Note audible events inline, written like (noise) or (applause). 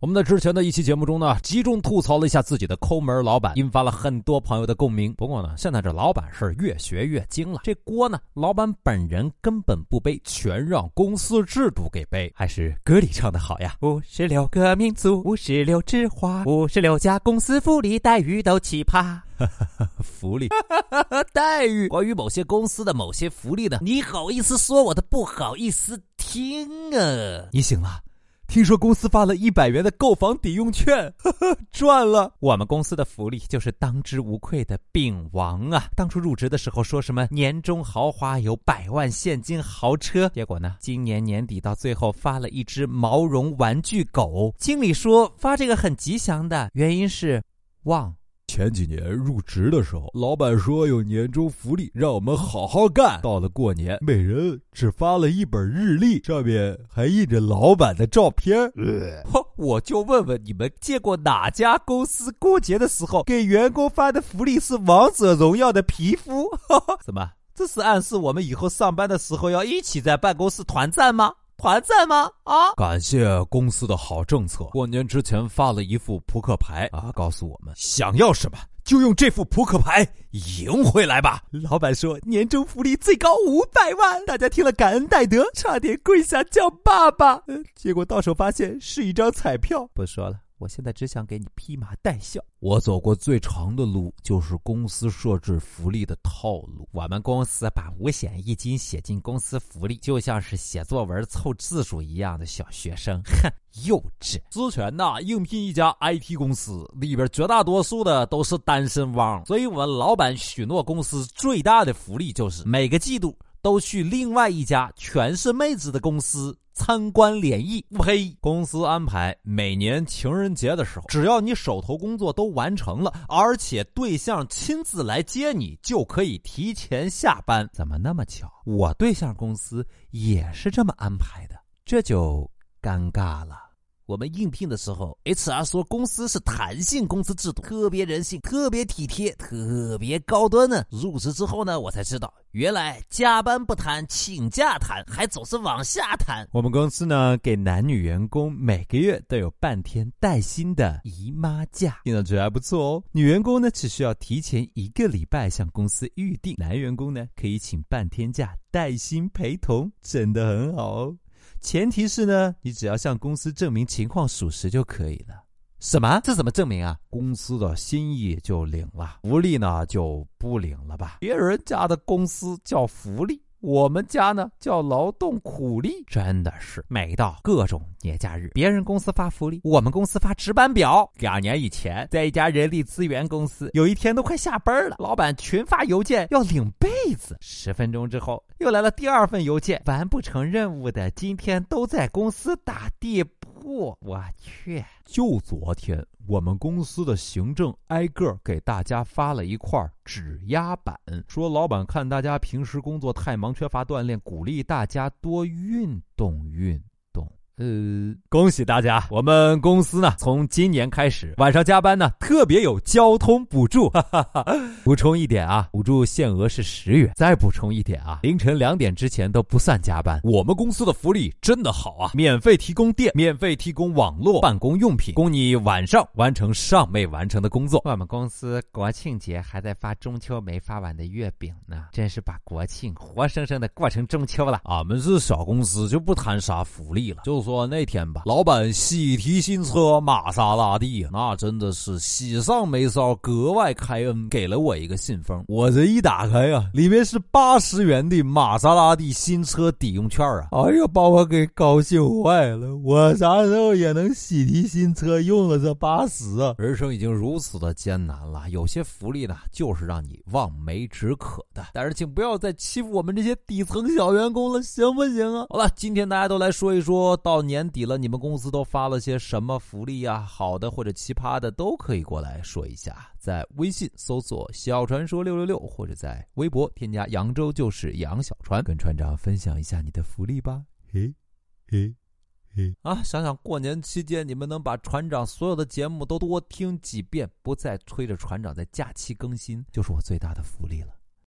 我们在之前的一期节目中呢，集中吐槽了一下自己的抠门老板，引发了很多朋友的共鸣。不过呢，现在这老板是越学越精了，这锅呢，老板本人根本不背，全让公司制度给背。还是歌里唱的好呀，五十六个民族，五十六枝花，五十六家公司福利待遇都奇葩。(laughs) 福利 (laughs) 待遇，关于某些公司的某些福利呢，你好意思说，我的不好意思听啊！你醒了。听说公司发了一百元的购房抵用券，呵呵，赚了！我们公司的福利就是当之无愧的病王啊！当初入职的时候说什么年终豪华有百万现金豪车，结果呢，今年年底到最后发了一只毛绒玩具狗。经理说发这个很吉祥的，原因是旺。前几年入职的时候，老板说有年终福利，让我们好好干。到了过年，每人只发了一本日历，上面还印着老板的照片。呃！我就问问你们，见过哪家公司过节的时候给员工发的福利是王者荣耀的皮肤？(laughs) 怎么？这是暗示我们以后上班的时候要一起在办公室团战吗？团战吗？啊！感谢公司的好政策，过年之前发了一副扑克牌啊，告诉我们想要什么就用这副扑克牌赢回来吧。老板说年终福利最高五百万，大家听了感恩戴德，差点跪下叫爸爸。结果到手发现是一张彩票。不说了。我现在只想给你披麻戴孝。我走过最长的路，就是公司设置福利的套路。我们公司把五险一金写进公司福利，就像是写作文凑字数一样的小学生，哼，幼稚。之前呢，应聘一家 IT 公司，里边绝大多数的都是单身汪，所以我们老板许诺公司最大的福利就是每个季度都去另外一家全是妹子的公司。参观联谊，呸！公司安排每年情人节的时候，只要你手头工作都完成了，而且对象亲自来接你，就可以提前下班。怎么那么巧？我对象公司也是这么安排的，这就尴尬了。我们应聘的时候，HR 说公司是弹性工资制度，特别人性，特别体贴，特别高端呢。入职之后呢，我才知道，原来加班不谈，请假谈，还总是往下谈。我们公司呢，给男女员工每个月都有半天带薪的姨妈假，听上去还不错哦。女员工呢，只需要提前一个礼拜向公司预定，男员工呢，可以请半天假带薪陪同，真的很好哦。前提是呢，你只要向公司证明情况属实就可以了。什么？这怎么证明啊？公司的心意就领了，福利呢就不领了吧？别人家的公司叫福利。我们家呢叫劳动苦力，真的是每到各种节假日，别人公司发福利，我们公司发值班表。两年以前，在一家人力资源公司，有一天都快下班了，老板群发邮件要领被子。十分钟之后，又来了第二份邮件，完不成任务的今天都在公司打地铺。我去，就昨天。我们公司的行政挨个给大家发了一块指压板，说老板看大家平时工作太忙，缺乏锻炼，鼓励大家多运动运。呃，恭喜大家！我们公司呢，从今年开始晚上加班呢，特别有交通补助。哈哈哈。补充一点啊，补助限额是十元。再补充一点啊，凌晨两点之前都不算加班。我们公司的福利真的好啊，免费提供电，免费提供网络办公用品，供你晚上完成尚未完成的工作。我们公司国庆节还在发中秋没发完的月饼呢，真是把国庆活生生的过成中秋了。俺们是小公司，就不谈啥福利了，就说。说那天吧，老板喜提新车玛莎拉蒂，那真的是喜上眉梢，格外开恩，给了我一个信封。我这一打开呀，里面是八十元的玛莎拉蒂新车抵用券啊！哎呀，把我给高兴坏了！我啥时候也能喜提新车用了这八十啊？人生已经如此的艰难了，有些福利呢，就是让你望梅止渴的。但是，请不要再欺负我们这些底层小员工了，行不行啊？好了，今天大家都来说一说到。年底了，你们公司都发了些什么福利呀？好的或者奇葩的都可以过来说一下。在微信搜索“小传说六六六”，或者在微博添加“扬州就是杨小川”，跟船长分享一下你的福利吧。嘿，嘿，嘿！啊，想想过年期间你们能把船长所有的节目都多听几遍，不再催着船长在假期更新，就是我最大的福利了。